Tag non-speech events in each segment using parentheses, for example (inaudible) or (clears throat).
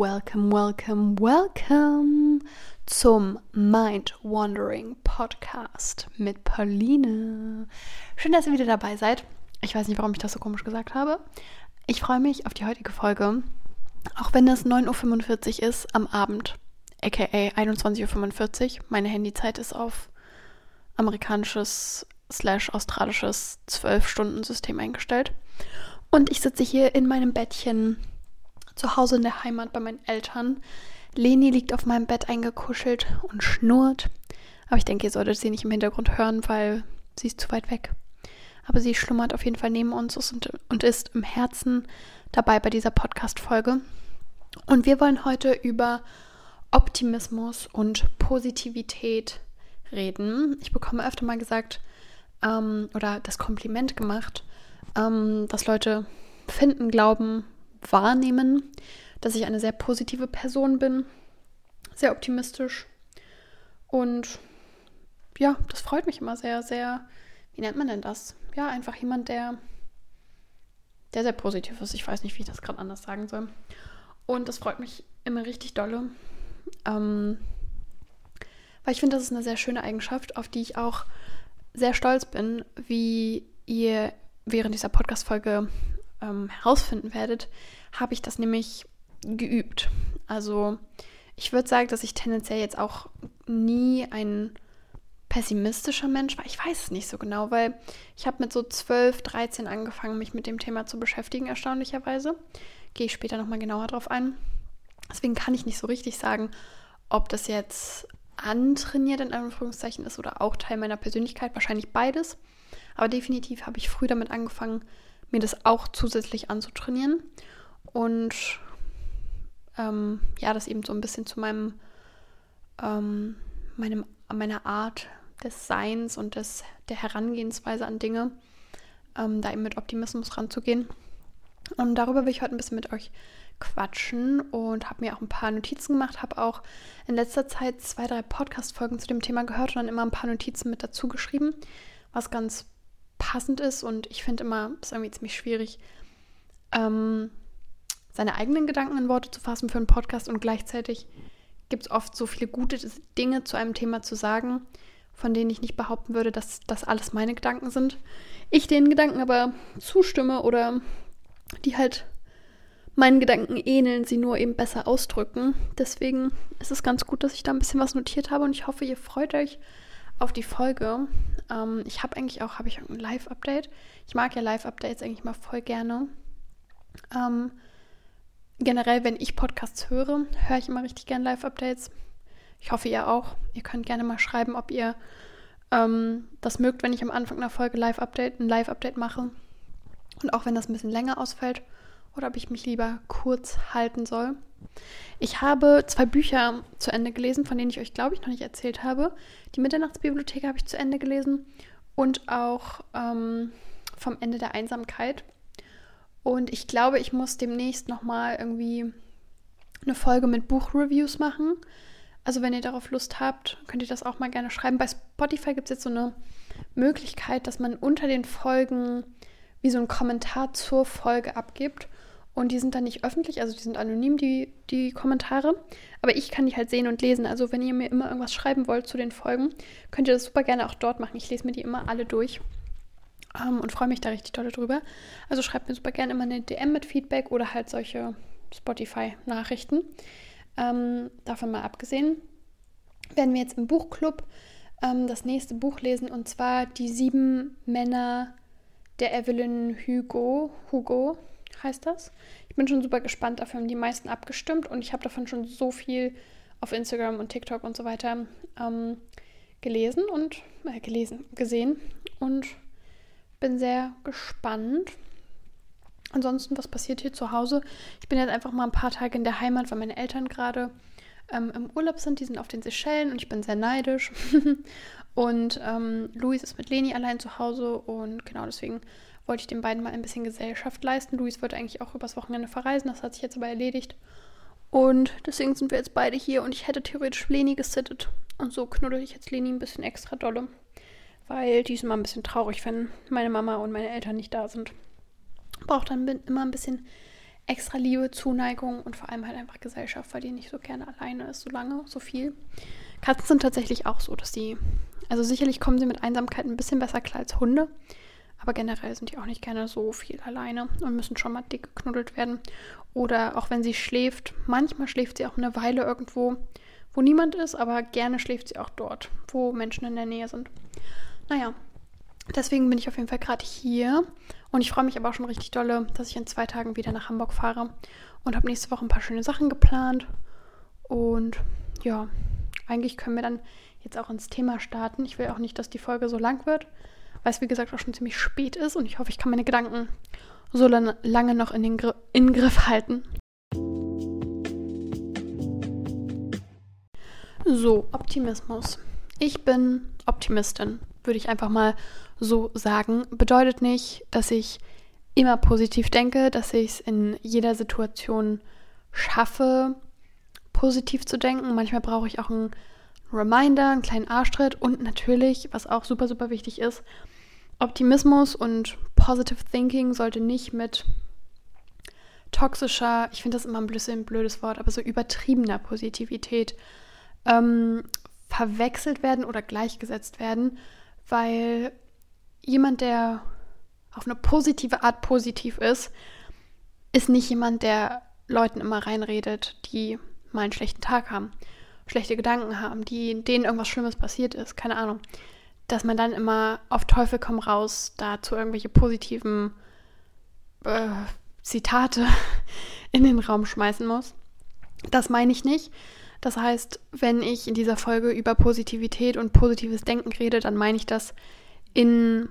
welcome, welcome, welcome zum Mind Wandering Podcast mit Pauline. Schön, dass ihr wieder dabei seid. Ich weiß nicht, warum ich das so komisch gesagt habe. Ich freue mich auf die heutige Folge, auch wenn es 9.45 Uhr ist am Abend, aka 21.45 Uhr. Meine Handyzeit ist auf amerikanisches slash australisches 12-Stunden-System eingestellt. Und ich sitze hier in meinem Bettchen zu Hause in der Heimat bei meinen Eltern. Leni liegt auf meinem Bett eingekuschelt und schnurrt. Aber ich denke, ihr solltet sie nicht im Hintergrund hören, weil sie ist zu weit weg. Aber sie schlummert auf jeden Fall neben uns und, ist im Herzen dabei bei dieser Podcast-Folge. Und wir wollen heute über Optimismus und Positivität reden. Ich bekomme öfter mal gesagt ähm, oder das Kompliment gemacht, ähm, dass Leute finden, glauben, wahrnehmen, dass ich eine sehr positive Person bin, sehr optimistisch und ja, das freut mich immer sehr, sehr, wie nennt man denn das? Ja, einfach jemand, der, der sehr positiv ist. Ich weiß nicht, wie ich das gerade anders sagen soll. Und das freut mich immer richtig dolle. Ähm, weil ich finde, das ist eine sehr schöne Eigenschaft, auf die ich auch sehr stolz bin, wie ihr während dieser Podcast-Folge ähm, herausfinden werdet, habe ich das nämlich geübt. Also ich würde sagen, dass ich tendenziell jetzt auch nie ein pessimistischer Mensch war. Ich weiß es nicht so genau, weil ich habe mit so 12, 13 angefangen, mich mit dem Thema zu beschäftigen, erstaunlicherweise. Gehe ich später nochmal genauer drauf ein. Deswegen kann ich nicht so richtig sagen, ob das jetzt antrainiert in Anführungszeichen ist oder auch Teil meiner Persönlichkeit. Wahrscheinlich beides. Aber definitiv habe ich früh damit angefangen, mir das auch zusätzlich anzutrainieren. Und ähm, ja, das eben so ein bisschen zu meinem, ähm, meinem, meiner Art des Seins und des, der Herangehensweise an Dinge, ähm, da eben mit Optimismus ranzugehen. Und darüber will ich heute ein bisschen mit euch quatschen und habe mir auch ein paar Notizen gemacht, habe auch in letzter Zeit zwei, drei Podcast-Folgen zu dem Thema gehört und dann immer ein paar Notizen mit dazu geschrieben, was ganz passend ist und ich finde immer, ist irgendwie ziemlich schwierig, ähm, seine eigenen Gedanken in Worte zu fassen für einen Podcast und gleichzeitig gibt es oft so viele gute Dinge zu einem Thema zu sagen, von denen ich nicht behaupten würde, dass das alles meine Gedanken sind. Ich den Gedanken aber zustimme oder die halt meinen Gedanken ähneln, sie nur eben besser ausdrücken. Deswegen ist es ganz gut, dass ich da ein bisschen was notiert habe und ich hoffe, ihr freut euch auf die Folge. Ähm, ich habe eigentlich auch, habe ich ein Live-Update. Ich mag ja Live-Updates eigentlich mal voll gerne. Ähm, generell, wenn ich Podcasts höre, höre ich immer richtig gerne Live-Updates. Ich hoffe, ihr auch. Ihr könnt gerne mal schreiben, ob ihr ähm, das mögt, wenn ich am Anfang einer Folge Live-Update, ein Live-Update mache. Und auch wenn das ein bisschen länger ausfällt oder ob ich mich lieber kurz halten soll. Ich habe zwei Bücher zu Ende gelesen, von denen ich euch, glaube ich, noch nicht erzählt habe. Die Mitternachtsbibliothek habe ich zu Ende gelesen und auch ähm, vom Ende der Einsamkeit. Und ich glaube, ich muss demnächst nochmal irgendwie eine Folge mit Buchreviews machen. Also wenn ihr darauf Lust habt, könnt ihr das auch mal gerne schreiben. Bei Spotify gibt es jetzt so eine Möglichkeit, dass man unter den Folgen wie so einen Kommentar zur Folge abgibt. Und die sind dann nicht öffentlich, also die sind anonym, die, die Kommentare. Aber ich kann die halt sehen und lesen. Also wenn ihr mir immer irgendwas schreiben wollt zu den Folgen, könnt ihr das super gerne auch dort machen. Ich lese mir die immer alle durch ähm, und freue mich da richtig toll drüber. Also schreibt mir super gerne immer eine DM mit Feedback oder halt solche Spotify-Nachrichten. Ähm, davon mal abgesehen, werden wir jetzt im Buchclub ähm, das nächste Buch lesen und zwar Die sieben Männer der Evelyn Hugo. Hugo heißt das. Ich bin schon super gespannt, dafür haben die meisten abgestimmt und ich habe davon schon so viel auf Instagram und TikTok und so weiter ähm, gelesen und äh, gelesen, gesehen und bin sehr gespannt. Ansonsten, was passiert hier zu Hause? Ich bin jetzt einfach mal ein paar Tage in der Heimat, weil meine Eltern gerade ähm, im Urlaub sind. Die sind auf den Seychellen und ich bin sehr neidisch. (laughs) und ähm, Luis ist mit Leni allein zu Hause und genau deswegen wollte ich den beiden mal ein bisschen Gesellschaft leisten. Luis wollte eigentlich auch übers Wochenende verreisen, das hat sich jetzt aber erledigt. Und deswegen sind wir jetzt beide hier und ich hätte theoretisch Leni gesittet. Und so knuddel ich jetzt Leni ein bisschen extra dolle. Weil die ist immer ein bisschen traurig, wenn meine Mama und meine Eltern nicht da sind. Braucht dann immer ein bisschen extra Liebe, Zuneigung und vor allem halt einfach Gesellschaft, weil die nicht so gerne alleine ist, so lange, so viel. Katzen sind tatsächlich auch so, dass die, also sicherlich kommen sie mit Einsamkeit ein bisschen besser klar als Hunde, aber generell sind die auch nicht gerne so viel alleine und müssen schon mal dick geknuddelt werden. Oder auch wenn sie schläft, manchmal schläft sie auch eine Weile irgendwo, wo niemand ist, aber gerne schläft sie auch dort, wo Menschen in der Nähe sind. Naja, deswegen bin ich auf jeden Fall gerade hier und ich freue mich aber auch schon richtig dolle, dass ich in zwei Tagen wieder nach Hamburg fahre und habe nächste Woche ein paar schöne Sachen geplant. Und ja, eigentlich können wir dann jetzt auch ins Thema starten. Ich will auch nicht, dass die Folge so lang wird, weil es wie gesagt auch schon ziemlich spät ist und ich hoffe, ich kann meine Gedanken so lange noch in den Gr in Griff halten. So, Optimismus. Ich bin Optimistin, würde ich einfach mal so sagen. Bedeutet nicht, dass ich immer positiv denke, dass ich es in jeder Situation schaffe, positiv zu denken. Manchmal brauche ich auch einen Reminder, einen kleinen Arschtritt und natürlich, was auch super, super wichtig ist, Optimismus und Positive Thinking sollte nicht mit toxischer, ich finde das immer ein bisschen blödes Wort, aber so übertriebener Positivität ähm, verwechselt werden oder gleichgesetzt werden, weil jemand, der auf eine positive Art positiv ist, ist nicht jemand, der Leuten immer reinredet, die mal einen schlechten Tag haben, schlechte Gedanken haben, die, denen irgendwas Schlimmes passiert ist, keine Ahnung. Dass man dann immer auf Teufel komm raus dazu irgendwelche positiven äh, Zitate (laughs) in den Raum schmeißen muss. Das meine ich nicht. Das heißt, wenn ich in dieser Folge über Positivität und positives Denken rede, dann meine ich das in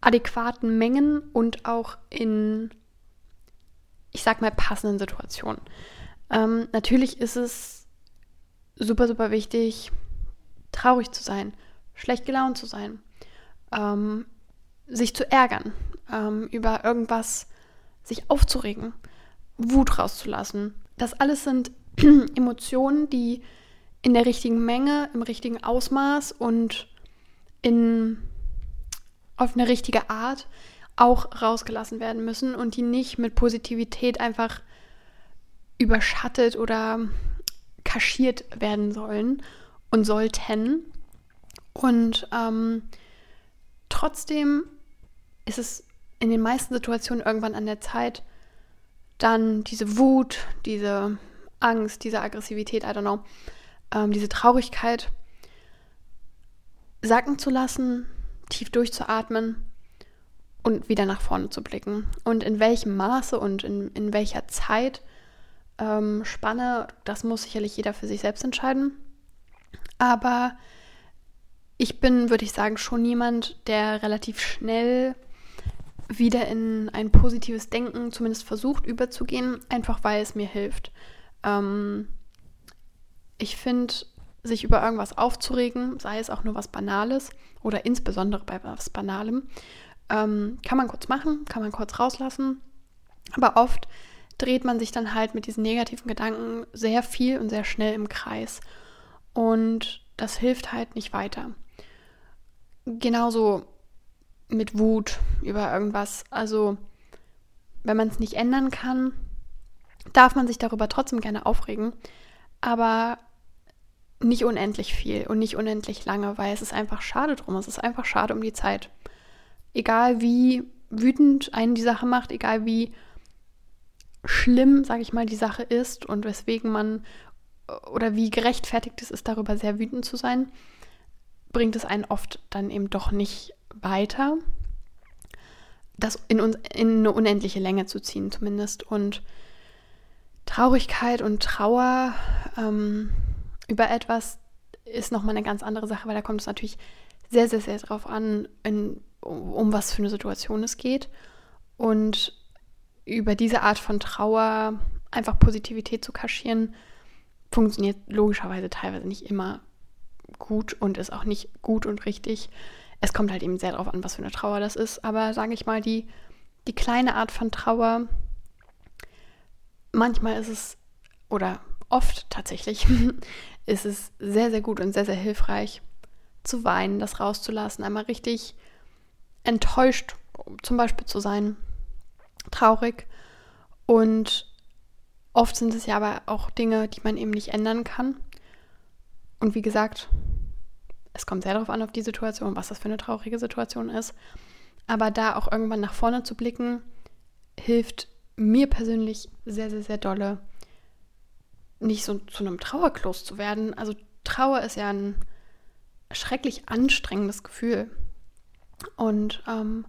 adäquaten Mengen und auch in, ich sag mal, passenden Situationen. Ähm, natürlich ist es super, super wichtig, traurig zu sein, schlecht gelaunt zu sein, ähm, sich zu ärgern, ähm, über irgendwas sich aufzuregen, Wut rauszulassen. Das alles sind (clears throat) Emotionen, die in der richtigen Menge, im richtigen Ausmaß und in, auf eine richtige Art auch rausgelassen werden müssen und die nicht mit Positivität einfach überschattet oder kaschiert werden sollen und sollten. Und ähm, trotzdem ist es in den meisten Situationen irgendwann an der Zeit, dann diese Wut, diese Angst, diese Aggressivität, I don't know, ähm, diese Traurigkeit sacken zu lassen, tief durchzuatmen und wieder nach vorne zu blicken. Und in welchem Maße und in, in welcher Zeit ähm, Spanne, das muss sicherlich jeder für sich selbst entscheiden. Aber ich bin, würde ich sagen, schon jemand, der relativ schnell wieder in ein positives Denken zumindest versucht überzugehen, einfach weil es mir hilft. Ähm, ich finde, sich über irgendwas aufzuregen, sei es auch nur was Banales oder insbesondere bei was Banalem, ähm, kann man kurz machen, kann man kurz rauslassen. Aber oft dreht man sich dann halt mit diesen negativen Gedanken sehr viel und sehr schnell im Kreis. Und das hilft halt nicht weiter. Genauso mit Wut über irgendwas. Also, wenn man es nicht ändern kann, darf man sich darüber trotzdem gerne aufregen. Aber nicht unendlich viel und nicht unendlich lange, weil es ist einfach schade drum. Es ist einfach schade um die Zeit. Egal wie wütend einen die Sache macht, egal wie schlimm, sage ich mal, die Sache ist und weswegen man oder wie gerechtfertigt es ist, darüber sehr wütend zu sein, bringt es einen oft dann eben doch nicht weiter, das in, in eine unendliche Länge zu ziehen zumindest. Und Traurigkeit und Trauer ähm, über etwas ist nochmal eine ganz andere Sache, weil da kommt es natürlich sehr, sehr, sehr drauf an, in, um, um was für eine Situation es geht. Und über diese Art von Trauer einfach Positivität zu kaschieren, funktioniert logischerweise teilweise nicht immer gut und ist auch nicht gut und richtig. Es kommt halt eben sehr darauf an, was für eine Trauer das ist. Aber sage ich mal, die, die kleine Art von Trauer, manchmal ist es, oder oft tatsächlich, (laughs) ist es sehr, sehr gut und sehr, sehr hilfreich zu weinen, das rauszulassen, einmal richtig enttäuscht zum Beispiel zu sein traurig Und oft sind es ja aber auch Dinge, die man eben nicht ändern kann. Und wie gesagt, es kommt sehr darauf an, auf die Situation, was das für eine traurige Situation ist. Aber da auch irgendwann nach vorne zu blicken, hilft mir persönlich sehr, sehr, sehr dolle, nicht so zu einem Trauerklos zu werden. Also Trauer ist ja ein schrecklich anstrengendes Gefühl. Und ähm,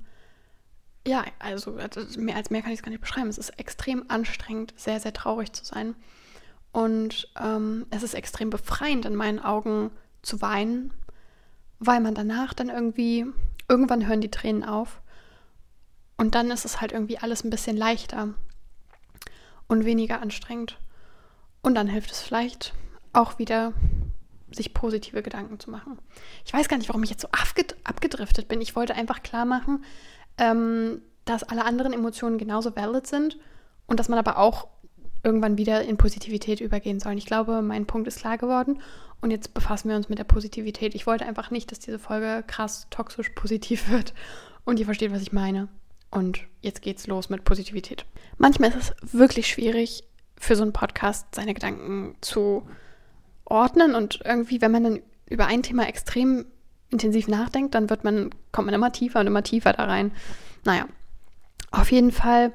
ja, also mehr als mehr kann ich es gar nicht beschreiben. Es ist extrem anstrengend, sehr, sehr traurig zu sein. Und ähm, es ist extrem befreiend in meinen Augen zu weinen, weil man danach dann irgendwie, irgendwann hören die Tränen auf. Und dann ist es halt irgendwie alles ein bisschen leichter und weniger anstrengend. Und dann hilft es vielleicht auch wieder, sich positive Gedanken zu machen. Ich weiß gar nicht, warum ich jetzt so abgedriftet bin. Ich wollte einfach klar machen, ähm, dass alle anderen Emotionen genauso valid sind und dass man aber auch irgendwann wieder in Positivität übergehen soll. Ich glaube, mein Punkt ist klar geworden und jetzt befassen wir uns mit der Positivität. Ich wollte einfach nicht, dass diese Folge krass toxisch positiv (laughs) wird und ihr versteht, was ich meine. Und jetzt geht's los mit Positivität. Manchmal ist es wirklich schwierig, für so einen Podcast seine Gedanken zu ordnen und irgendwie, wenn man dann über ein Thema extrem intensiv nachdenkt, dann wird man, kommt man immer tiefer und immer tiefer da rein. Naja, auf jeden Fall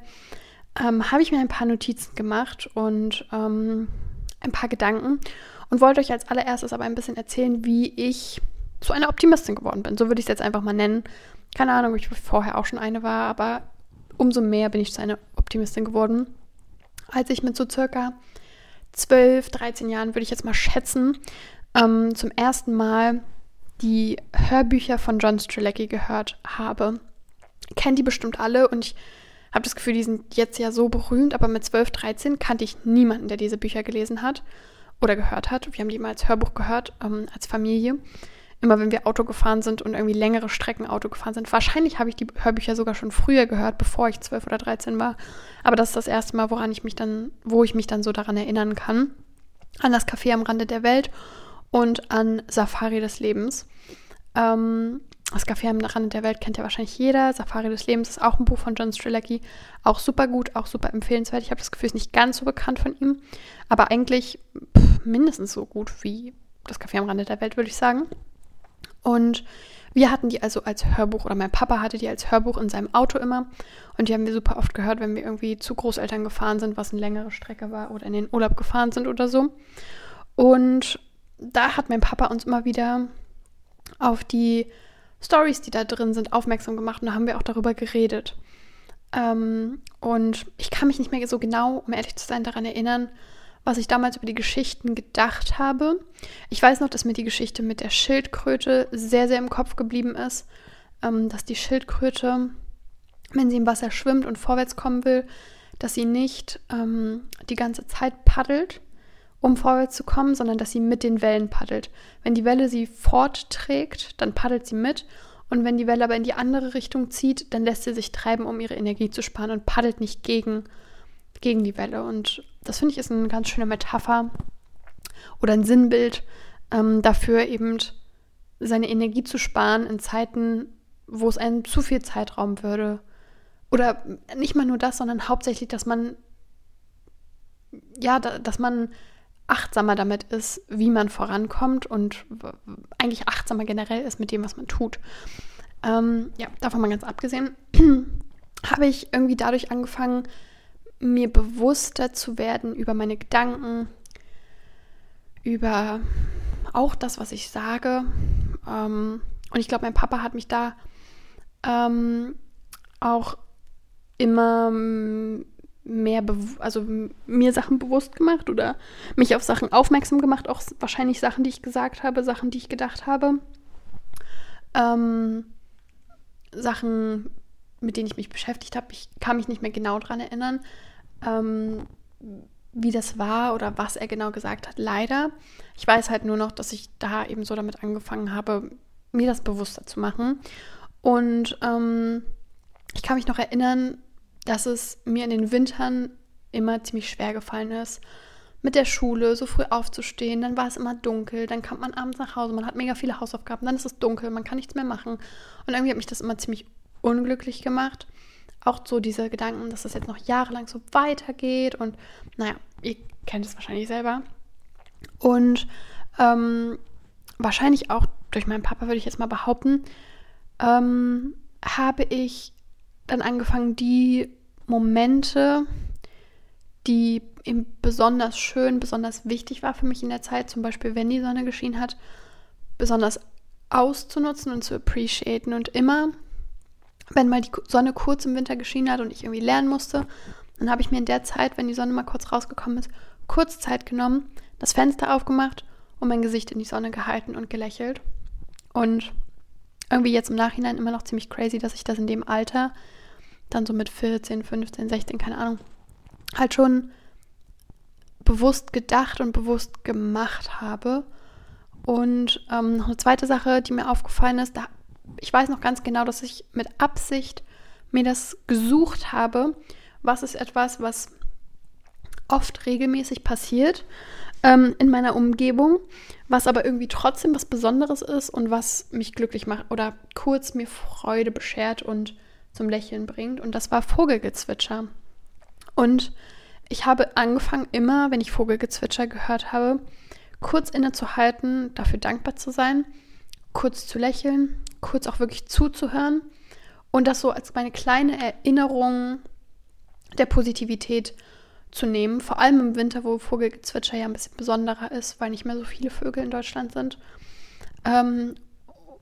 ähm, habe ich mir ein paar Notizen gemacht und ähm, ein paar Gedanken und wollte euch als allererstes aber ein bisschen erzählen, wie ich zu einer Optimistin geworden bin. So würde ich es jetzt einfach mal nennen. Keine Ahnung, ob ich vorher auch schon eine war, aber umso mehr bin ich zu einer Optimistin geworden. Als ich mit so circa 12, 13 Jahren, würde ich jetzt mal schätzen, ähm, zum ersten Mal die Hörbücher von John Strzelecki gehört habe. Kennt die bestimmt alle und ich habe das Gefühl, die sind jetzt ja so berühmt, aber mit 12, 13 kannte ich niemanden, der diese Bücher gelesen hat oder gehört hat. Wir haben die mal als Hörbuch gehört, ähm, als Familie. Immer wenn wir Auto gefahren sind und irgendwie längere Strecken Auto gefahren sind. Wahrscheinlich habe ich die Hörbücher sogar schon früher gehört, bevor ich 12 oder 13 war. Aber das ist das erste Mal, woran ich mich dann, wo ich mich dann so daran erinnern kann. An das Café am Rande der Welt und an Safari des Lebens. Ähm, das Café am Rande der Welt kennt ja wahrscheinlich jeder. Safari des Lebens ist auch ein Buch von John Strzelecki. Auch super gut, auch super empfehlenswert. Ich habe das Gefühl, es ist nicht ganz so bekannt von ihm, aber eigentlich pff, mindestens so gut wie das Café am Rande der Welt, würde ich sagen. Und wir hatten die also als Hörbuch, oder mein Papa hatte die als Hörbuch in seinem Auto immer. Und die haben wir super oft gehört, wenn wir irgendwie zu Großeltern gefahren sind, was eine längere Strecke war oder in den Urlaub gefahren sind oder so. Und da hat mein Papa uns immer wieder auf die Stories, die da drin sind, aufmerksam gemacht und da haben wir auch darüber geredet. Ähm, und ich kann mich nicht mehr so genau, um ehrlich zu sein, daran erinnern, was ich damals über die Geschichten gedacht habe. Ich weiß noch, dass mir die Geschichte mit der Schildkröte sehr, sehr im Kopf geblieben ist. Ähm, dass die Schildkröte, wenn sie im Wasser schwimmt und vorwärts kommen will, dass sie nicht ähm, die ganze Zeit paddelt, um vorwärts zu kommen, sondern dass sie mit den Wellen paddelt. Wenn die Welle sie fortträgt, dann paddelt sie mit. Und wenn die Welle aber in die andere Richtung zieht, dann lässt sie sich treiben, um ihre Energie zu sparen und paddelt nicht gegen, gegen die Welle. Und das finde ich ist eine ganz schöne Metapher oder ein Sinnbild ähm, dafür, eben seine Energie zu sparen in Zeiten, wo es einem zu viel Zeitraum würde. Oder nicht mal nur das, sondern hauptsächlich, dass man ja, dass man achtsamer damit ist, wie man vorankommt und eigentlich achtsamer generell ist mit dem, was man tut. Ähm, ja, davon mal ganz abgesehen, (clears throat) habe ich irgendwie dadurch angefangen, mir bewusster zu werden über meine Gedanken, über auch das, was ich sage. Ähm, und ich glaube, mein Papa hat mich da ähm, auch immer mehr, also mir Sachen bewusst gemacht oder mich auf Sachen aufmerksam gemacht, auch wahrscheinlich Sachen, die ich gesagt habe, Sachen, die ich gedacht habe. Ähm, Sachen, mit denen ich mich beschäftigt habe. Ich kann mich nicht mehr genau daran erinnern, ähm, wie das war oder was er genau gesagt hat. Leider. Ich weiß halt nur noch, dass ich da eben so damit angefangen habe, mir das bewusster zu machen. Und ähm, ich kann mich noch erinnern, dass es mir in den Wintern immer ziemlich schwer gefallen ist, mit der Schule so früh aufzustehen. Dann war es immer dunkel, dann kommt man abends nach Hause, man hat mega viele Hausaufgaben, dann ist es dunkel, man kann nichts mehr machen. Und irgendwie hat mich das immer ziemlich unglücklich gemacht. Auch so diese Gedanken, dass das jetzt noch jahrelang so weitergeht und naja, ihr kennt es wahrscheinlich selber. Und ähm, wahrscheinlich auch durch meinen Papa, würde ich jetzt mal behaupten, ähm, habe ich dann angefangen, die Momente, die eben besonders schön, besonders wichtig war für mich in der Zeit, zum Beispiel wenn die Sonne geschienen hat, besonders auszunutzen und zu appreciaten. Und immer, wenn mal die Sonne kurz im Winter geschienen hat und ich irgendwie lernen musste, dann habe ich mir in der Zeit, wenn die Sonne mal kurz rausgekommen ist, kurz Zeit genommen, das Fenster aufgemacht und mein Gesicht in die Sonne gehalten und gelächelt. Und irgendwie jetzt im Nachhinein immer noch ziemlich crazy, dass ich das in dem Alter, dann so mit 14, 15, 16, keine Ahnung, halt schon bewusst gedacht und bewusst gemacht habe. Und ähm, noch eine zweite Sache, die mir aufgefallen ist, da, ich weiß noch ganz genau, dass ich mit Absicht mir das gesucht habe. Was ist etwas, was oft regelmäßig passiert ähm, in meiner Umgebung, was aber irgendwie trotzdem was Besonderes ist und was mich glücklich macht oder kurz mir Freude beschert und zum Lächeln bringt. Und das war Vogelgezwitscher. Und ich habe angefangen, immer, wenn ich Vogelgezwitscher gehört habe, kurz innezuhalten, dafür dankbar zu sein, kurz zu lächeln, kurz auch wirklich zuzuhören und das so als meine kleine Erinnerung der Positivität zu nehmen. Vor allem im Winter, wo Vogelgezwitscher ja ein bisschen besonderer ist, weil nicht mehr so viele Vögel in Deutschland sind. Ähm,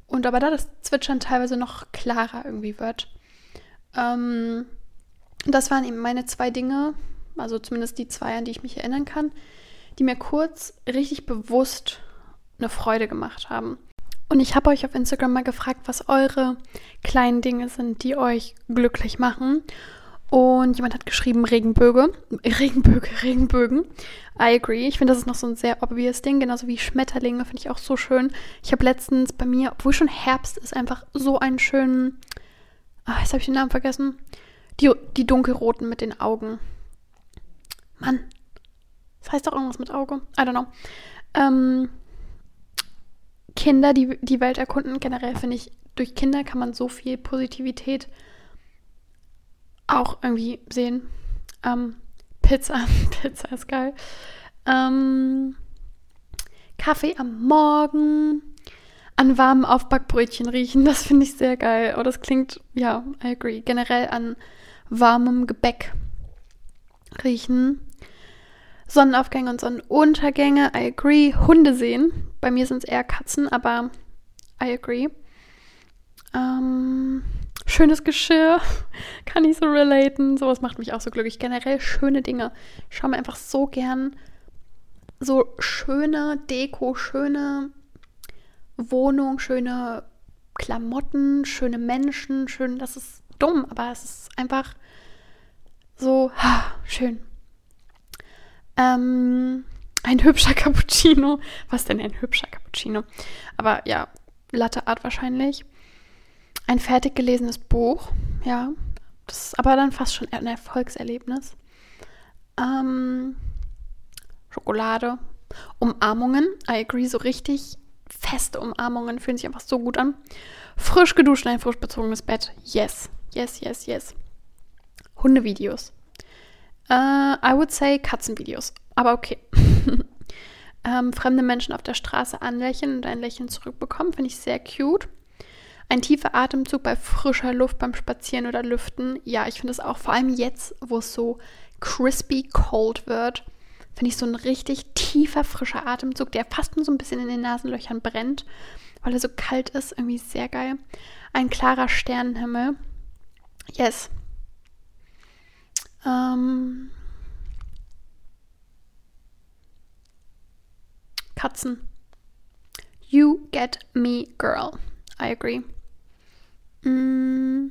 und aber da das Zwitschern teilweise noch klarer irgendwie wird. Ähm, das waren eben meine zwei Dinge, also zumindest die zwei, an die ich mich erinnern kann, die mir kurz richtig bewusst eine Freude gemacht haben. Und ich habe euch auf Instagram mal gefragt, was eure kleinen Dinge sind, die euch glücklich machen. Und jemand hat geschrieben Regenböge. Regenböge, (laughs) Regenbögen. I agree. Ich finde, das ist noch so ein sehr obvious Ding, genauso wie Schmetterlinge, finde ich auch so schön. Ich habe letztens bei mir, obwohl schon Herbst ist, einfach so einen schönen. Ah, jetzt habe ich den Namen vergessen. Die, die dunkelroten mit den Augen. Mann. Das heißt doch irgendwas mit Auge. I don't know. Ähm, Kinder, die die Welt erkunden, generell finde ich, durch Kinder kann man so viel Positivität auch irgendwie sehen. Ähm, Pizza, (laughs) Pizza ist geil. Ähm, Kaffee am Morgen, an warmen Aufbackbrötchen riechen, das finde ich sehr geil. Oh, das klingt, ja, I agree. Generell an warmem Gebäck riechen. Sonnenaufgänge und Sonnenuntergänge, I agree. Hunde sehen. Bei mir sind es eher Katzen, aber I agree. Ähm, schönes Geschirr, (laughs) kann ich so relaten. Sowas macht mich auch so glücklich. Generell schöne Dinge. Ich schaue mir einfach so gern so schöne Deko, schöne Wohnung, schöne Klamotten, schöne Menschen, schön, das ist dumm, aber es ist einfach so ha, schön. Ähm, ein hübscher Cappuccino. Was denn ein hübscher Cappuccino? Aber ja, Latte Art wahrscheinlich. Ein fertig gelesenes Buch, ja. Das ist aber dann fast schon ein Erfolgserlebnis. Ähm, Schokolade. Umarmungen. I agree, so richtig feste Umarmungen fühlen sich einfach so gut an. Frisch geduscht, ein frisch bezogenes Bett. Yes, yes, yes, yes. Hundevideos. Uh, I would say Katzenvideos. Aber okay. (laughs) (laughs) ähm, fremde Menschen auf der Straße anlächeln und ein Lächeln zurückbekommen, finde ich sehr cute. Ein tiefer Atemzug bei frischer Luft beim Spazieren oder Lüften. Ja, ich finde es auch vor allem jetzt, wo es so crispy cold wird, finde ich so ein richtig tiefer, frischer Atemzug, der fast nur so ein bisschen in den Nasenlöchern brennt, weil er so kalt ist. Irgendwie sehr geil. Ein klarer Sternenhimmel. Yes. Ähm, Katzen. You get me, girl. I agree. Mm.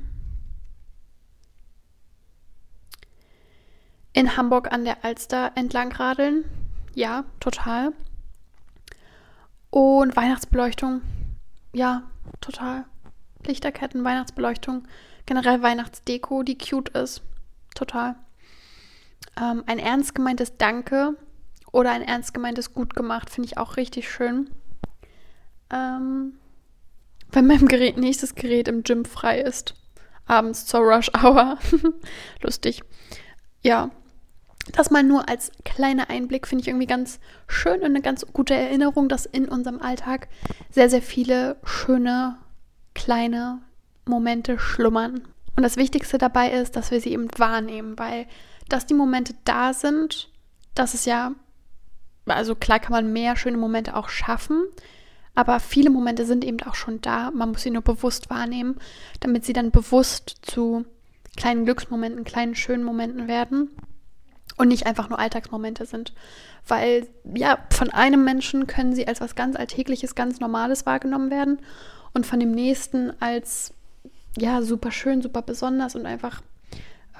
In Hamburg an der Alster entlang radeln. Ja, total. Und Weihnachtsbeleuchtung. Ja, total. Lichterketten, Weihnachtsbeleuchtung. Generell Weihnachtsdeko, die cute ist. Total. Ähm, ein ernst gemeintes Danke oder ein ernst gemeintes Gut gemacht finde ich auch richtig schön. Ähm, wenn mein Gerät, nächstes Gerät im Gym frei ist. abends zur Rush Hour. (laughs) Lustig. Ja, das mal nur als kleiner Einblick finde ich irgendwie ganz schön und eine ganz gute Erinnerung, dass in unserem Alltag sehr, sehr viele schöne kleine Momente schlummern. Und das Wichtigste dabei ist, dass wir sie eben wahrnehmen, weil dass die Momente da sind, das ist ja, also klar kann man mehr schöne Momente auch schaffen, aber viele Momente sind eben auch schon da. Man muss sie nur bewusst wahrnehmen, damit sie dann bewusst zu kleinen Glücksmomenten, kleinen schönen Momenten werden und nicht einfach nur Alltagsmomente sind. Weil ja, von einem Menschen können sie als was ganz Alltägliches, ganz Normales wahrgenommen werden und von dem nächsten als ja, super schön, super besonders und einfach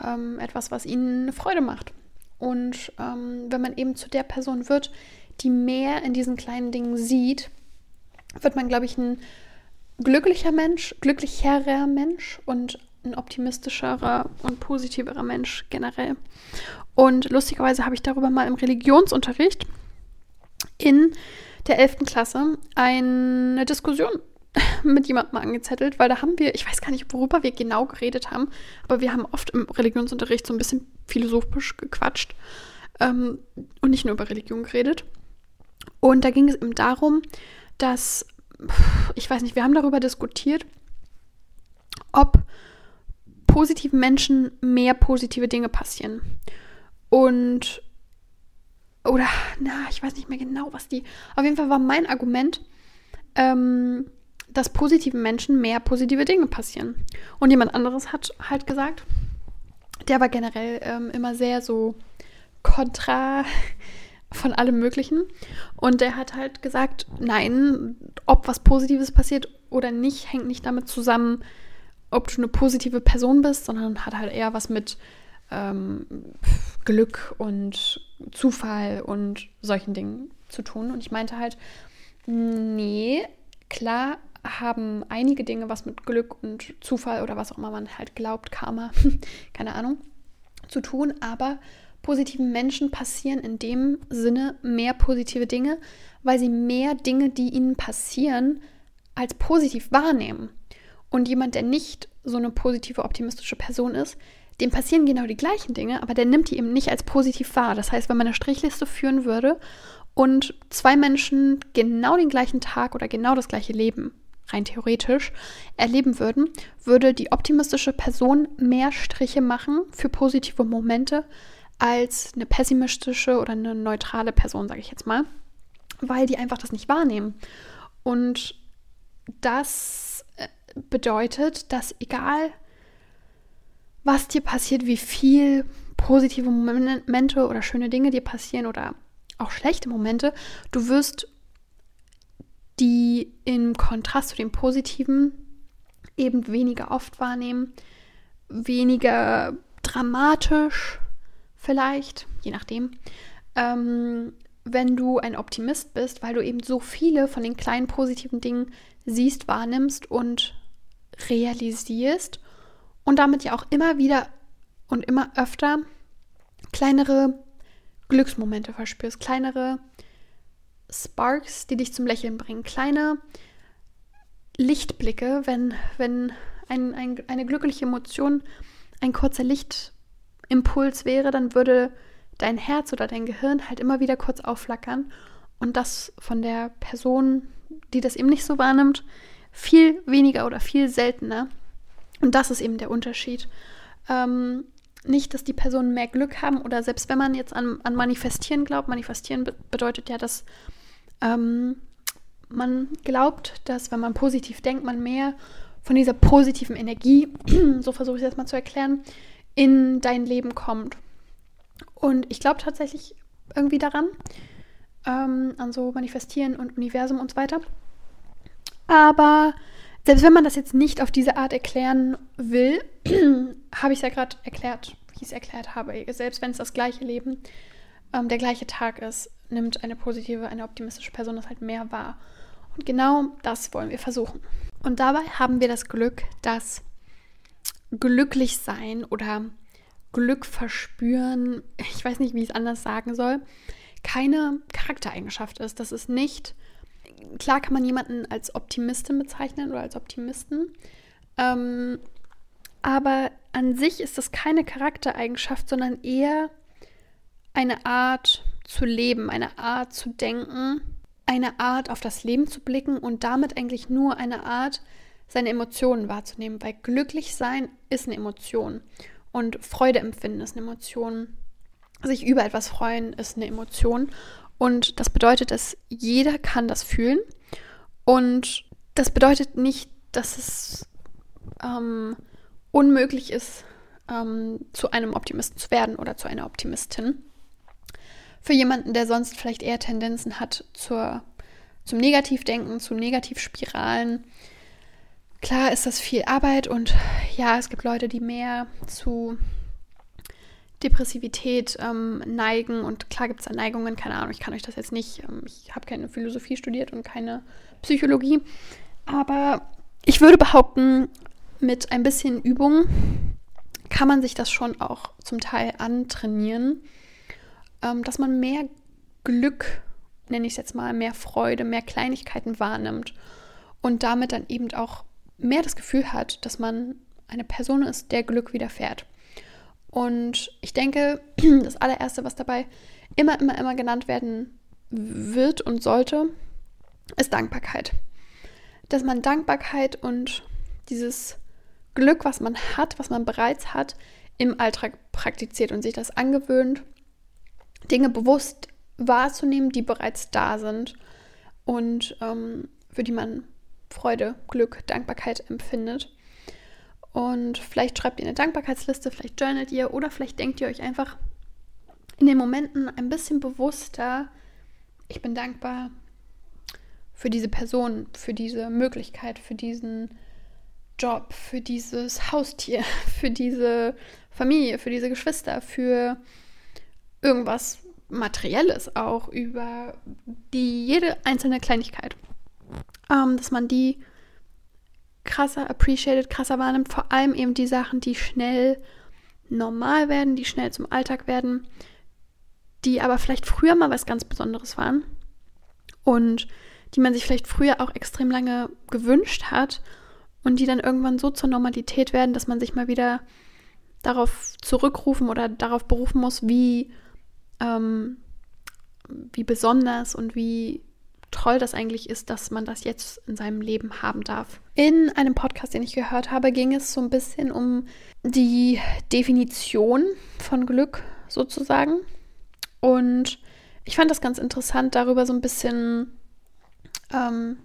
ähm, etwas, was ihnen Freude macht. Und ähm, wenn man eben zu der Person wird, die mehr in diesen kleinen Dingen sieht, wird man, glaube ich, ein glücklicher Mensch, glücklicherer Mensch und ein optimistischerer und positiverer Mensch generell. Und lustigerweise habe ich darüber mal im Religionsunterricht in der 11. Klasse eine Diskussion (laughs) mit jemandem angezettelt, weil da haben wir, ich weiß gar nicht, worüber wir genau geredet haben, aber wir haben oft im Religionsunterricht so ein bisschen philosophisch gequatscht ähm, und nicht nur über Religion geredet. Und da ging es eben darum, dass, ich weiß nicht, wir haben darüber diskutiert, ob positiven Menschen mehr positive Dinge passieren. Und, oder, na, ich weiß nicht mehr genau, was die, auf jeden Fall war mein Argument, ähm, dass positiven Menschen mehr positive Dinge passieren. Und jemand anderes hat halt gesagt, der war generell ähm, immer sehr so kontra (laughs) von allem Möglichen. Und der hat halt gesagt, nein, ob was Positives passiert oder nicht, hängt nicht damit zusammen, ob du eine positive Person bist, sondern hat halt eher was mit ähm, Glück und Zufall und solchen Dingen zu tun. Und ich meinte halt, nee, klar haben einige Dinge was mit Glück und Zufall oder was auch immer man halt glaubt, Karma, (laughs) keine Ahnung, zu tun, aber positiven Menschen passieren in dem Sinne mehr positive Dinge, weil sie mehr Dinge, die ihnen passieren, als positiv wahrnehmen. Und jemand, der nicht so eine positive, optimistische Person ist, dem passieren genau die gleichen Dinge, aber der nimmt die eben nicht als positiv wahr. Das heißt, wenn man eine Strichliste führen würde und zwei Menschen genau den gleichen Tag oder genau das gleiche Leben rein theoretisch erleben würden, würde die optimistische Person mehr Striche machen für positive Momente als eine pessimistische oder eine neutrale Person, sage ich jetzt mal, weil die einfach das nicht wahrnehmen. Und das äh, bedeutet, dass egal was dir passiert, wie viel positive Momente oder schöne Dinge dir passieren oder auch schlechte Momente, du wirst die im Kontrast zu dem Positiven eben weniger oft wahrnehmen, weniger dramatisch vielleicht, je nachdem. Ähm, wenn du ein Optimist bist, weil du eben so viele von den kleinen positiven Dingen siehst, wahrnimmst und realisierst und damit ja auch immer wieder und immer öfter kleinere Glücksmomente verspürst, kleinere Sparks, die dich zum Lächeln bringen, kleine Lichtblicke, wenn, wenn ein, ein, eine glückliche Emotion ein kurzer Lichtimpuls wäre, dann würde dein Herz oder dein Gehirn halt immer wieder kurz aufflackern und das von der Person, die das eben nicht so wahrnimmt, viel weniger oder viel seltener. Und das ist eben der Unterschied. Ähm, nicht, dass die Personen mehr Glück haben oder selbst wenn man jetzt an, an Manifestieren glaubt, Manifestieren be bedeutet ja, dass ähm, man glaubt, dass wenn man positiv denkt, man mehr von dieser positiven Energie, (clears throat) so versuche ich das mal zu erklären, in dein Leben kommt. Und ich glaube tatsächlich irgendwie daran, ähm, an so Manifestieren und Universum und so weiter. Aber selbst wenn man das jetzt nicht auf diese Art erklären will, (clears throat) habe ich es ja gerade erklärt, wie ich es erklärt habe. Selbst wenn es das gleiche Leben, ähm, der gleiche Tag ist, nimmt eine positive, eine optimistische Person das halt mehr wahr. Und genau das wollen wir versuchen. Und dabei haben wir das Glück, dass glücklich sein oder Glück verspüren, ich weiß nicht, wie ich es anders sagen soll, keine Charaktereigenschaft ist. Das ist nicht, klar kann man jemanden als Optimistin bezeichnen oder als Optimisten, ähm, Aber an sich ist das keine Charaktereigenschaft, sondern eher eine Art zu leben, eine Art zu denken, eine Art auf das Leben zu blicken und damit eigentlich nur eine Art, seine Emotionen wahrzunehmen, weil glücklich sein ist eine Emotion und Freude empfinden ist eine Emotion. Sich über etwas freuen ist eine Emotion und das bedeutet, dass jeder kann das fühlen und das bedeutet nicht, dass es ähm, unmöglich ist, ähm, zu einem Optimisten zu werden oder zu einer Optimistin. Für jemanden, der sonst vielleicht eher Tendenzen hat zur, zum Negativdenken, zu Negativspiralen, klar ist das viel Arbeit und ja, es gibt Leute, die mehr zu Depressivität ähm, neigen und klar gibt es da Neigungen, keine Ahnung, ich kann euch das jetzt nicht, ähm, ich habe keine Philosophie studiert und keine Psychologie, aber ich würde behaupten, mit ein bisschen Übung kann man sich das schon auch zum Teil antrainieren, ähm, dass man mehr Glück, nenne ich es jetzt mal, mehr Freude, mehr Kleinigkeiten wahrnimmt und damit dann eben auch mehr das Gefühl hat, dass man eine Person ist, der Glück widerfährt. Und ich denke, (clears throat) das allererste, was dabei immer, immer, immer genannt werden wird und sollte, ist Dankbarkeit. Dass man Dankbarkeit und dieses Glück, was man hat, was man bereits hat, im Alltag praktiziert und sich das angewöhnt, Dinge bewusst wahrzunehmen, die bereits da sind und ähm, für die man Freude, Glück, Dankbarkeit empfindet. Und vielleicht schreibt ihr eine Dankbarkeitsliste, vielleicht journalt ihr oder vielleicht denkt ihr euch einfach in den Momenten ein bisschen bewusster, ich bin dankbar für diese Person, für diese Möglichkeit, für diesen Job, für dieses Haustier, (laughs) für diese Familie, für diese Geschwister, für irgendwas Materielles auch, über die jede einzelne Kleinigkeit. Ähm, dass man die krasser appreciated, krasser wahrnimmt. Vor allem eben die Sachen, die schnell normal werden, die schnell zum Alltag werden, die aber vielleicht früher mal was ganz Besonderes waren und die man sich vielleicht früher auch extrem lange gewünscht hat und die dann irgendwann so zur Normalität werden, dass man sich mal wieder darauf zurückrufen oder darauf berufen muss, wie, ähm, wie besonders und wie toll das eigentlich ist, dass man das jetzt in seinem Leben haben darf. In einem Podcast, den ich gehört habe, ging es so ein bisschen um die Definition von Glück sozusagen. Und ich fand das ganz interessant, darüber so ein bisschen ähm,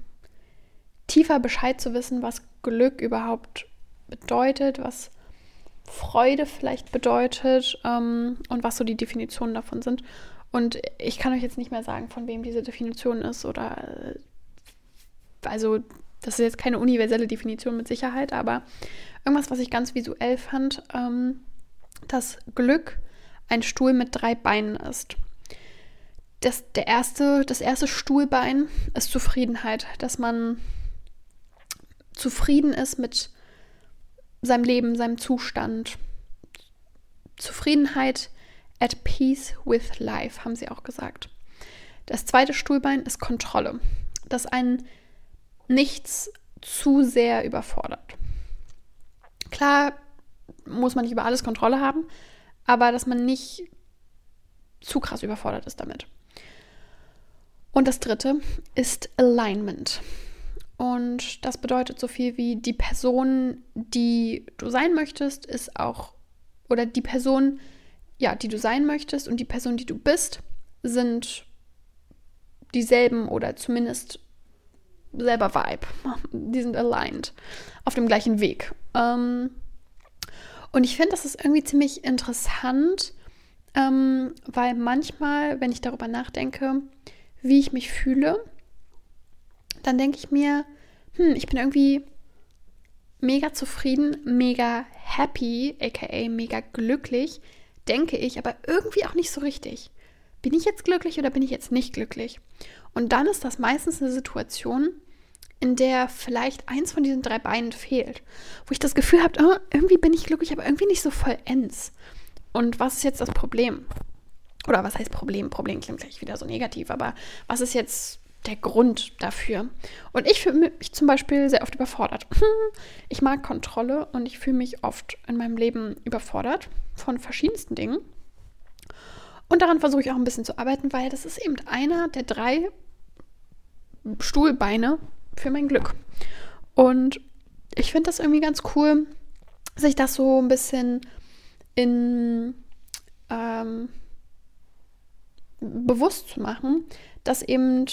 tiefer Bescheid zu wissen, was Glück überhaupt bedeutet, was Freude vielleicht bedeutet ähm, und was so die Definitionen davon sind. Und ich kann euch jetzt nicht mehr sagen, von wem diese Definition ist oder äh, also das ist jetzt keine universelle Definition mit Sicherheit, aber irgendwas, was ich ganz visuell fand, ähm, dass Glück ein Stuhl mit drei Beinen ist. Das, der erste, das erste Stuhlbein ist Zufriedenheit, dass man zufrieden ist mit seinem Leben, seinem Zustand. Zufriedenheit At peace with life, haben sie auch gesagt. Das zweite Stuhlbein ist Kontrolle, dass einen nichts zu sehr überfordert. Klar muss man nicht über alles Kontrolle haben, aber dass man nicht zu krass überfordert ist damit. Und das dritte ist Alignment. Und das bedeutet so viel wie die Person, die du sein möchtest, ist auch, oder die Person, ja, die du sein möchtest und die Person, die du bist, sind dieselben oder zumindest selber Vibe. (laughs) Die sind aligned, auf dem gleichen Weg. Ähm, und ich finde, das ist irgendwie ziemlich interessant, ähm, weil manchmal, wenn ich darüber nachdenke, wie ich mich fühle, dann denke ich mir, hm, ich bin irgendwie mega zufrieden, mega happy, aka mega glücklich, denke ich, aber irgendwie auch nicht so richtig. Bin ich jetzt glücklich oder bin ich jetzt nicht glücklich? Und dann ist das meistens eine Situation, in der vielleicht eins von diesen drei Beinen fehlt, wo ich das Gefühl habe, oh, irgendwie bin ich glücklich, aber irgendwie nicht so vollends. Und was ist jetzt das Problem? Oder was heißt Problem? Problem klingt gleich wieder so negativ, aber was ist jetzt der Grund dafür. Und ich fühle mich zum Beispiel sehr oft überfordert. (laughs) Ich mag Kontrolle und ich fühle mich oft in meinem Leben überfordert von verschiedensten Dingen. Und daran versuche ich auch ein bisschen zu arbeiten, weil das ist eben einer der drei Stuhlbeine für mein Glück. Und ich finde das irgendwie ganz cool, sich das so ein bisschen in ähm, bewusst zu machen, dass eben,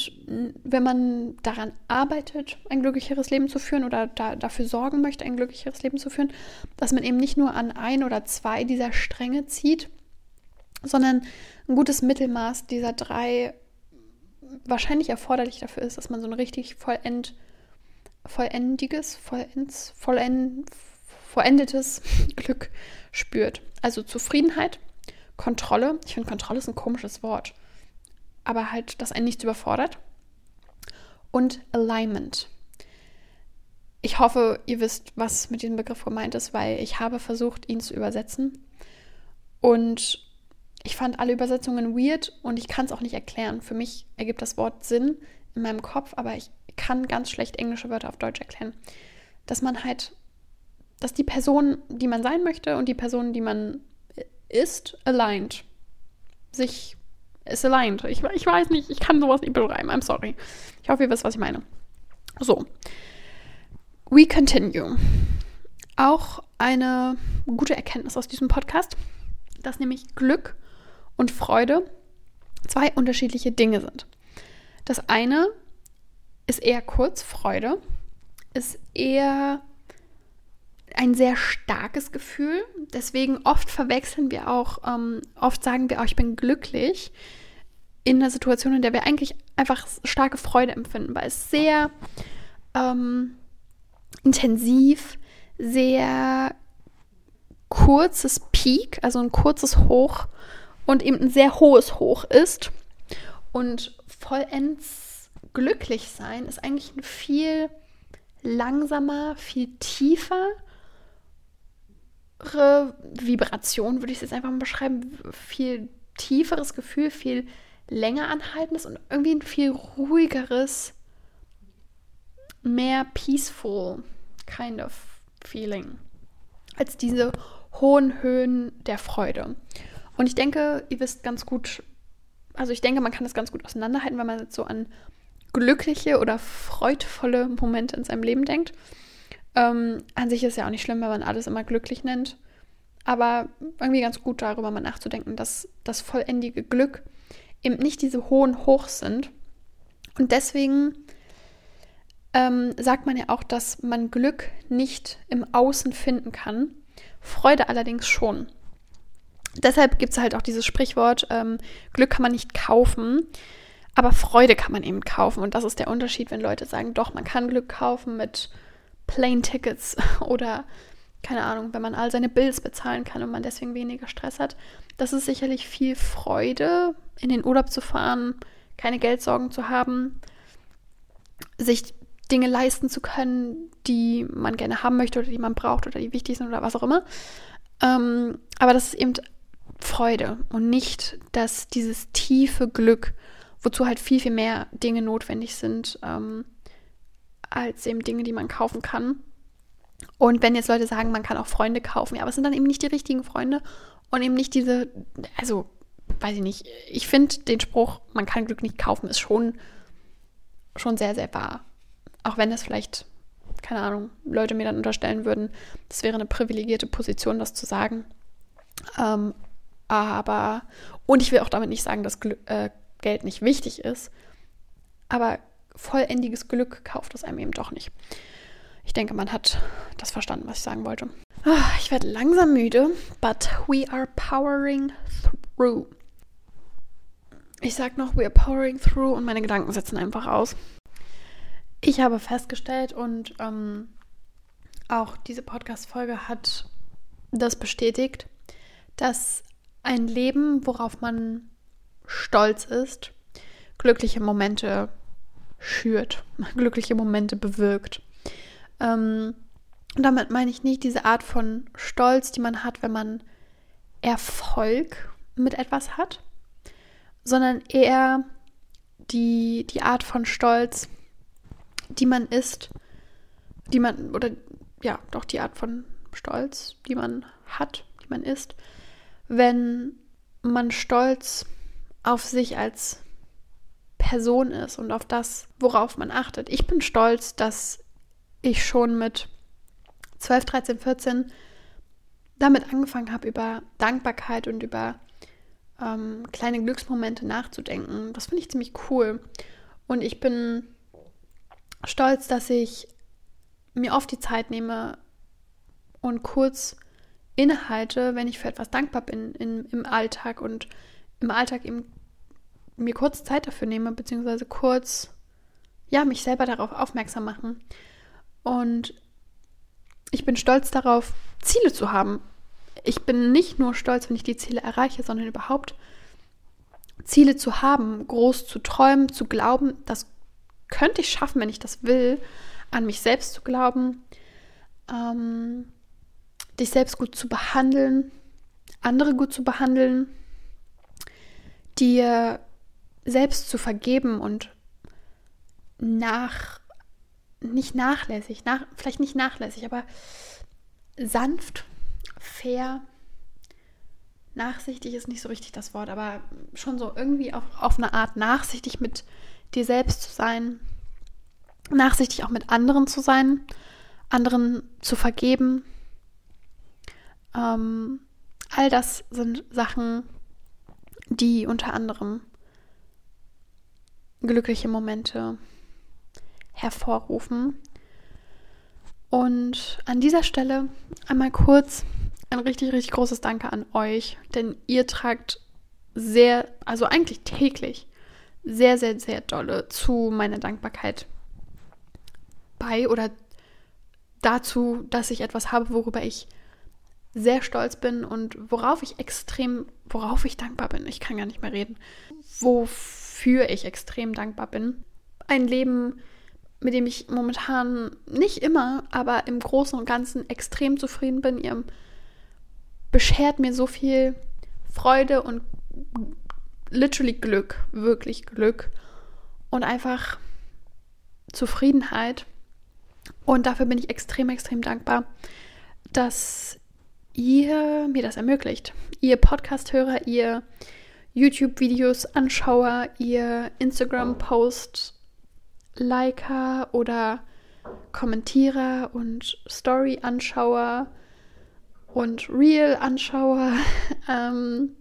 wenn man daran arbeitet, ein glücklicheres Leben zu führen oder da, dafür sorgen möchte, ein glücklicheres Leben zu führen, dass man eben nicht nur an ein oder zwei dieser Stränge zieht, sondern ein gutes Mittelmaß dieser drei wahrscheinlich erforderlich dafür ist, dass man so ein richtig vollend, vollendiges, vollends, vollend, vollendetes (laughs) Glück spürt. Also Zufriedenheit, Kontrolle. Ich finde, Kontrolle ist ein komisches Wort aber halt, dass einen nichts überfordert. Und Alignment. Ich hoffe, ihr wisst, was mit diesem Begriff gemeint ist, weil ich habe versucht, ihn zu übersetzen. Und ich fand alle Übersetzungen weird und ich kann es auch nicht erklären. Für mich ergibt das Wort Sinn in meinem Kopf, aber ich kann ganz schlecht englische Wörter auf Deutsch erklären. Dass man halt, dass die Person, die man sein möchte und die Person, die man ist, aligned. Sich ist aligned. Ich, ich weiß nicht, ich kann sowas nicht beschreiben. I'm sorry. Ich hoffe, ihr wisst, was ich meine. So. We continue. Auch eine gute Erkenntnis aus diesem Podcast, dass nämlich Glück und Freude zwei unterschiedliche Dinge sind. Das eine ist eher kurz, Freude, ist eher ein sehr starkes Gefühl. Deswegen oft verwechseln wir auch, ähm, oft sagen wir auch, ich bin glücklich in einer Situation, in der wir eigentlich einfach starke Freude empfinden, weil es sehr ähm, intensiv, sehr kurzes Peak, also ein kurzes Hoch und eben ein sehr hohes Hoch ist. Und vollends glücklich sein ist eigentlich ein viel langsamer, viel tiefer Vibration, würde ich es jetzt einfach mal beschreiben, viel tieferes Gefühl, viel länger anhaltendes und irgendwie ein viel ruhigeres, mehr peaceful kind of feeling als diese hohen Höhen der Freude. Und ich denke, ihr wisst ganz gut, also ich denke, man kann das ganz gut auseinanderhalten, wenn man jetzt so an glückliche oder freudvolle Momente in seinem Leben denkt. Ähm, an sich ist ja auch nicht schlimm, wenn man alles immer glücklich nennt. Aber irgendwie ganz gut darüber mal nachzudenken, dass das vollendige Glück eben nicht diese hohen Hochs sind. Und deswegen ähm, sagt man ja auch, dass man Glück nicht im Außen finden kann, Freude allerdings schon. Deshalb gibt es halt auch dieses Sprichwort, ähm, Glück kann man nicht kaufen, aber Freude kann man eben kaufen. Und das ist der Unterschied, wenn Leute sagen, doch, man kann Glück kaufen mit Plane Tickets (laughs) oder keine Ahnung, wenn man all seine Bills bezahlen kann und man deswegen weniger Stress hat. Das ist sicherlich viel Freude, in den Urlaub zu fahren, keine Geldsorgen zu haben, sich Dinge leisten zu können, die man gerne haben möchte oder die man braucht oder die wichtig sind oder was auch immer. Ähm, aber das ist eben Freude und nicht dass dieses tiefe Glück, wozu halt viel, viel mehr Dinge notwendig sind, ähm, als eben Dinge, die man kaufen kann. Und wenn jetzt Leute sagen, man kann auch Freunde kaufen, ja, aber es sind dann eben nicht die richtigen Freunde und eben nicht diese, also, weiß ich nicht, ich finde den Spruch, man kann Glück nicht kaufen, ist schon, schon sehr, sehr wahr. Auch wenn das vielleicht, keine Ahnung, Leute mir dann unterstellen würden, das wäre eine privilegierte Position, das zu sagen. Ähm, aber, und ich will auch damit nicht sagen, dass Gl äh, Geld nicht wichtig ist, aber vollendiges Glück kauft es einem eben doch nicht. Ich denke, man hat das verstanden, was ich sagen wollte. Ah, ich werde langsam müde, but we are powering through. Ich sage noch, we are powering through und meine Gedanken setzen einfach aus. Ich habe festgestellt und ähm, auch diese Podcast-Folge hat das bestätigt, dass ein Leben, worauf man stolz ist, glückliche Momente schürt, glückliche Momente bewirkt. Ähm, und damit meine ich nicht diese Art von Stolz, die man hat, wenn man Erfolg mit etwas hat, sondern eher die, die Art von Stolz, die man ist, die man, oder ja, doch die Art von Stolz, die man hat, die man ist, wenn man stolz auf sich als Person ist und auf das, worauf man achtet. Ich bin stolz, dass ich schon mit 12, 13, 14 damit angefangen habe, über Dankbarkeit und über ähm, kleine Glücksmomente nachzudenken. Das finde ich ziemlich cool. Und ich bin stolz, dass ich mir oft die Zeit nehme und kurz innehalte, wenn ich für etwas dankbar bin in, im Alltag und im Alltag eben mir kurz Zeit dafür nehme, beziehungsweise kurz, ja, mich selber darauf aufmerksam machen. Und ich bin stolz darauf, Ziele zu haben. Ich bin nicht nur stolz, wenn ich die Ziele erreiche, sondern überhaupt Ziele zu haben, groß zu träumen, zu glauben, das könnte ich schaffen, wenn ich das will, an mich selbst zu glauben, ähm, dich selbst gut zu behandeln, andere gut zu behandeln, dir selbst zu vergeben und nach, nicht nachlässig, nach, vielleicht nicht nachlässig, aber sanft, fair, nachsichtig ist nicht so richtig das Wort, aber schon so irgendwie auf, auf eine Art nachsichtig mit dir selbst zu sein, nachsichtig auch mit anderen zu sein, anderen zu vergeben. Ähm, all das sind Sachen, die unter anderem glückliche Momente hervorrufen. Und an dieser Stelle einmal kurz ein richtig, richtig großes Danke an euch, denn ihr tragt sehr, also eigentlich täglich, sehr, sehr, sehr dolle zu meiner Dankbarkeit bei oder dazu, dass ich etwas habe, worüber ich sehr stolz bin und worauf ich extrem, worauf ich dankbar bin. Ich kann gar nicht mehr reden. Wofür ich extrem dankbar bin. Ein Leben, mit dem ich momentan nicht immer, aber im Großen und Ganzen extrem zufrieden bin. Ihr beschert mir so viel Freude und literally Glück, wirklich Glück und einfach Zufriedenheit. Und dafür bin ich extrem, extrem dankbar, dass ihr mir das ermöglicht. Ihr Podcast-Hörer, ihr YouTube-Videos Anschauer, ihr Instagram-Post Liker oder Kommentierer und Story-Anschauer und Real-Anschauer. (laughs) ähm,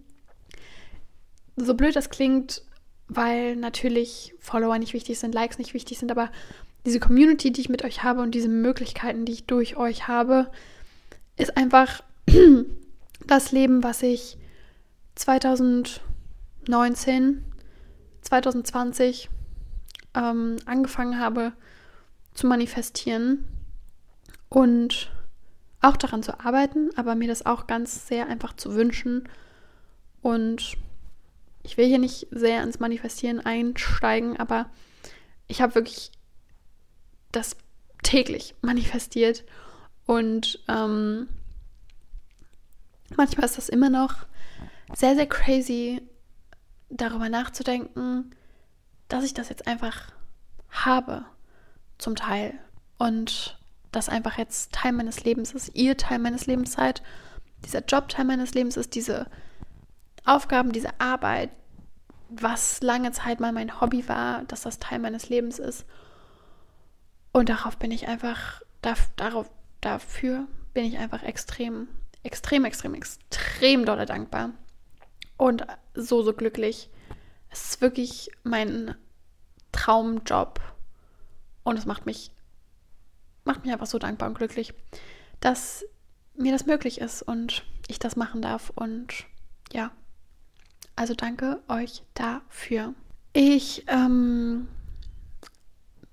so blöd das klingt, weil natürlich Follower nicht wichtig sind, Likes nicht wichtig sind, aber diese Community, die ich mit euch habe und diese Möglichkeiten, die ich durch euch habe, ist einfach (clears throat) das Leben, was ich 2019, 2020 ähm, angefangen habe zu manifestieren und auch daran zu arbeiten, aber mir das auch ganz sehr einfach zu wünschen. Und ich will hier nicht sehr ins Manifestieren einsteigen, aber ich habe wirklich das täglich manifestiert und ähm, manchmal ist das immer noch sehr, sehr crazy, darüber nachzudenken, dass ich das jetzt einfach habe, zum Teil. Und das einfach jetzt Teil meines Lebens ist, ihr Teil meines Lebens seid, dieser Job Teil meines Lebens ist, diese Aufgaben, diese Arbeit, was lange Zeit mal mein Hobby war, dass das Teil meines Lebens ist. Und darauf bin ich einfach, darauf, dafür bin ich einfach extrem extrem, extrem, extrem dolle dankbar und so, so glücklich. Es ist wirklich mein Traumjob und es macht mich, macht mich einfach so dankbar und glücklich, dass mir das möglich ist und ich das machen darf und ja, also danke euch dafür. Ich, ähm,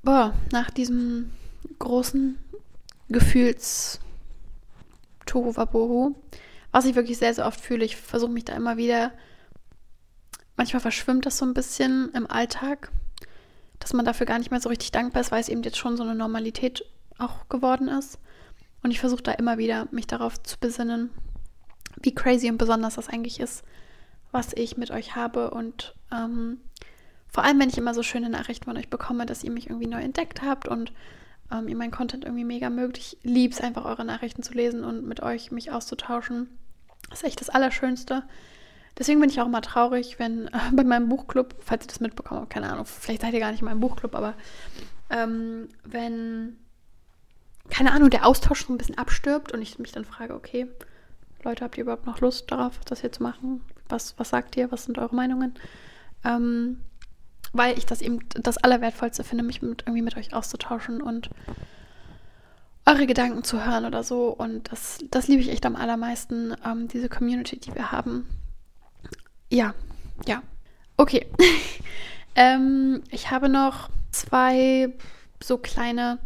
boah, nach diesem großen Gefühls- Tohuwabohu, was ich wirklich sehr, sehr oft fühle. Ich versuche mich da immer wieder, manchmal verschwimmt das so ein bisschen im Alltag, dass man dafür gar nicht mehr so richtig dankbar ist, weil es eben jetzt schon so eine Normalität auch geworden ist. Und ich versuche da immer wieder, mich darauf zu besinnen, wie crazy und besonders das eigentlich ist, was ich mit euch habe und ähm, vor allem, wenn ich immer so schöne Nachrichten von euch bekomme, dass ihr mich irgendwie neu entdeckt habt und ähm, ihr meinen Content irgendwie mega mögt. Ich liebe es einfach, eure Nachrichten zu lesen und mit euch mich auszutauschen. Das ist echt das Allerschönste. Deswegen bin ich auch immer traurig, wenn äh, bei meinem Buchclub, falls ihr das mitbekommen habt, keine Ahnung, vielleicht seid ihr gar nicht in meinem Buchclub, aber ähm, wenn, keine Ahnung, der Austausch so ein bisschen abstirbt und ich mich dann frage, okay, Leute, habt ihr überhaupt noch Lust darauf, das hier zu machen? Was, was sagt ihr? Was sind eure Meinungen? Ähm, weil ich das eben das Allerwertvollste finde, mich mit, irgendwie mit euch auszutauschen und eure Gedanken zu hören oder so. Und das, das liebe ich echt am allermeisten, ähm, diese Community, die wir haben. Ja, ja. Okay. (laughs) ähm, ich habe noch zwei so kleine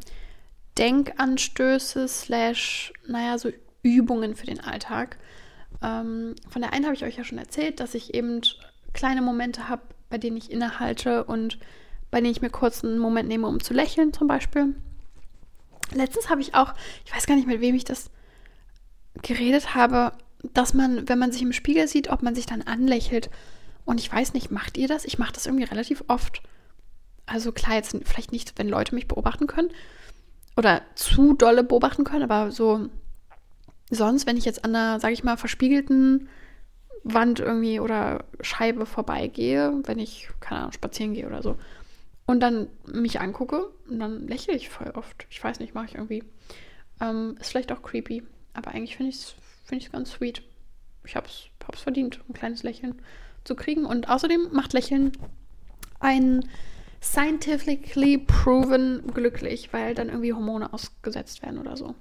Denkanstöße slash, naja, so Übungen für den Alltag. Ähm, von der einen habe ich euch ja schon erzählt, dass ich eben kleine Momente habe, bei denen ich innehalte und bei denen ich mir kurz einen Moment nehme, um zu lächeln zum Beispiel. Letztens habe ich auch, ich weiß gar nicht, mit wem ich das geredet habe, dass man, wenn man sich im Spiegel sieht, ob man sich dann anlächelt. Und ich weiß nicht, macht ihr das? Ich mache das irgendwie relativ oft. Also klar, jetzt vielleicht nicht, wenn Leute mich beobachten können oder zu dolle beobachten können, aber so sonst, wenn ich jetzt an einer, sage ich mal, verspiegelten Wand irgendwie oder Scheibe vorbeigehe, wenn ich, keine Ahnung, spazieren gehe oder so. Und dann mich angucke und dann lächle ich voll oft. Ich weiß nicht, mache ich irgendwie. Ähm, ist vielleicht auch creepy, aber eigentlich finde ich es find ganz sweet. Ich habe es verdient, ein kleines Lächeln zu kriegen. Und außerdem macht Lächeln ein scientifically proven glücklich, weil dann irgendwie Hormone ausgesetzt werden oder so.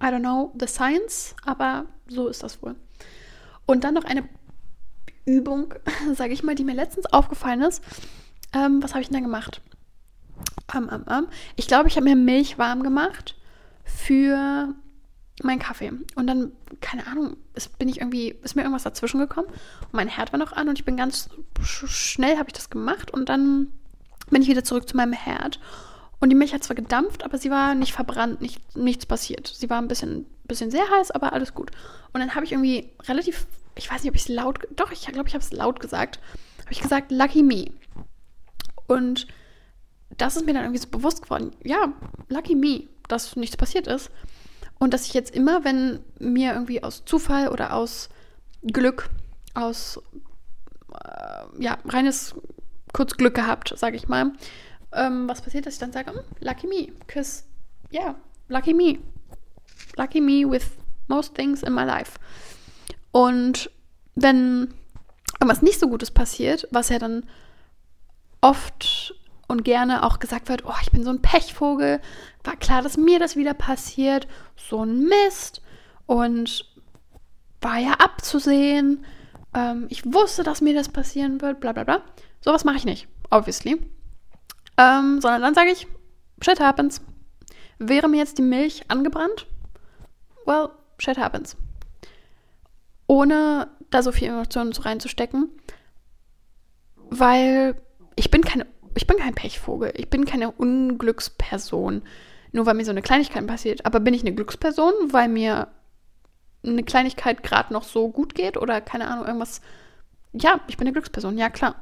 I don't know the science, aber so ist das wohl. Und dann noch eine Übung, (laughs) sage ich mal, die mir letztens aufgefallen ist. Ähm, was habe ich denn da gemacht? Um, um, um. Ich glaube, ich habe mir Milch warm gemacht für meinen Kaffee. Und dann, keine Ahnung, ist, bin ich irgendwie, ist mir irgendwas dazwischen gekommen. Und mein Herd war noch an und ich bin ganz schnell, habe ich das gemacht. Und dann bin ich wieder zurück zu meinem Herd. Und die Milch hat zwar gedampft, aber sie war nicht verbrannt, nicht, nichts passiert. Sie war ein bisschen, bisschen sehr heiß, aber alles gut. Und dann habe ich irgendwie relativ, ich weiß nicht, ob ich es laut, doch, ich glaube, ich habe es laut gesagt, habe ich gesagt, lucky me. Und das ist mir dann irgendwie so bewusst geworden, ja, lucky me, dass nichts passiert ist. Und dass ich jetzt immer, wenn mir irgendwie aus Zufall oder aus Glück, aus äh, ja, reines kurz Glück gehabt, sage ich mal, ähm, was passiert, dass ich dann sage, hm, lucky me, because, yeah, lucky me. Lucky me with most things in my life. Und wenn irgendwas nicht so Gutes passiert, was ja dann oft und gerne auch gesagt wird, oh, ich bin so ein Pechvogel, war klar, dass mir das wieder passiert, so ein Mist und war ja abzusehen, ähm, ich wusste, dass mir das passieren wird, bla bla bla. Sowas mache ich nicht, obviously. Ähm, sondern dann sage ich, shit happens. Wäre mir jetzt die Milch angebrannt? Well, shit happens. Ohne da so viel Emotionen reinzustecken. Weil ich bin keine, ich bin kein Pechvogel. Ich bin keine Unglücksperson. Nur weil mir so eine Kleinigkeit passiert. Aber bin ich eine Glücksperson, weil mir eine Kleinigkeit gerade noch so gut geht oder keine Ahnung, irgendwas. Ja, ich bin eine Glücksperson, ja klar.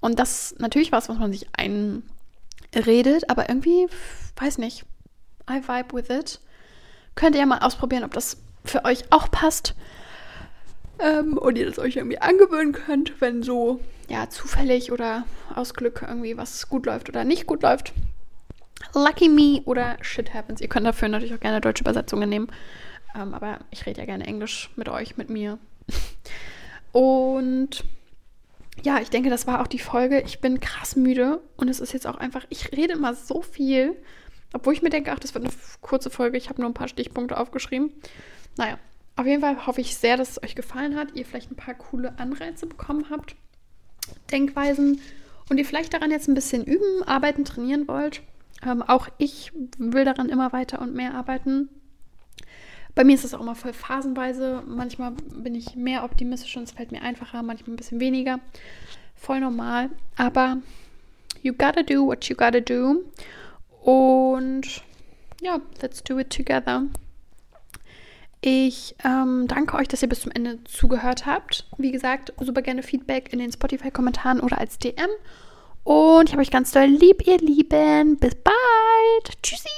Und das natürlich was, was man sich einredet, aber irgendwie, weiß nicht, I vibe with it. Könnt ihr mal ausprobieren, ob das für euch auch passt. Ähm, und ihr das euch irgendwie angewöhnen könnt, wenn so, ja, zufällig oder aus Glück irgendwie was gut läuft oder nicht gut läuft. Lucky me oder shit happens. Ihr könnt dafür natürlich auch gerne deutsche Übersetzungen nehmen. Ähm, aber ich rede ja gerne Englisch mit euch, mit mir. (laughs) und ja, ich denke, das war auch die Folge. Ich bin krass müde und es ist jetzt auch einfach, ich rede immer so viel, obwohl ich mir denke, ach, das wird eine kurze Folge. Ich habe nur ein paar Stichpunkte aufgeschrieben. Naja, auf jeden Fall hoffe ich sehr, dass es euch gefallen hat, ihr vielleicht ein paar coole Anreize bekommen habt, Denkweisen und ihr vielleicht daran jetzt ein bisschen üben, arbeiten, trainieren wollt. Ähm, auch ich will daran immer weiter und mehr arbeiten. Bei mir ist es auch immer voll phasenweise. Manchmal bin ich mehr optimistisch und es fällt mir einfacher, manchmal ein bisschen weniger. Voll normal. Aber you gotta do what you gotta do. Und ja, let's do it together. Ich ähm, danke euch, dass ihr bis zum Ende zugehört habt. Wie gesagt, super gerne Feedback in den Spotify-Kommentaren oder als DM. Und ich habe euch ganz doll lieb, ihr Lieben. Bis bald. Tschüssi.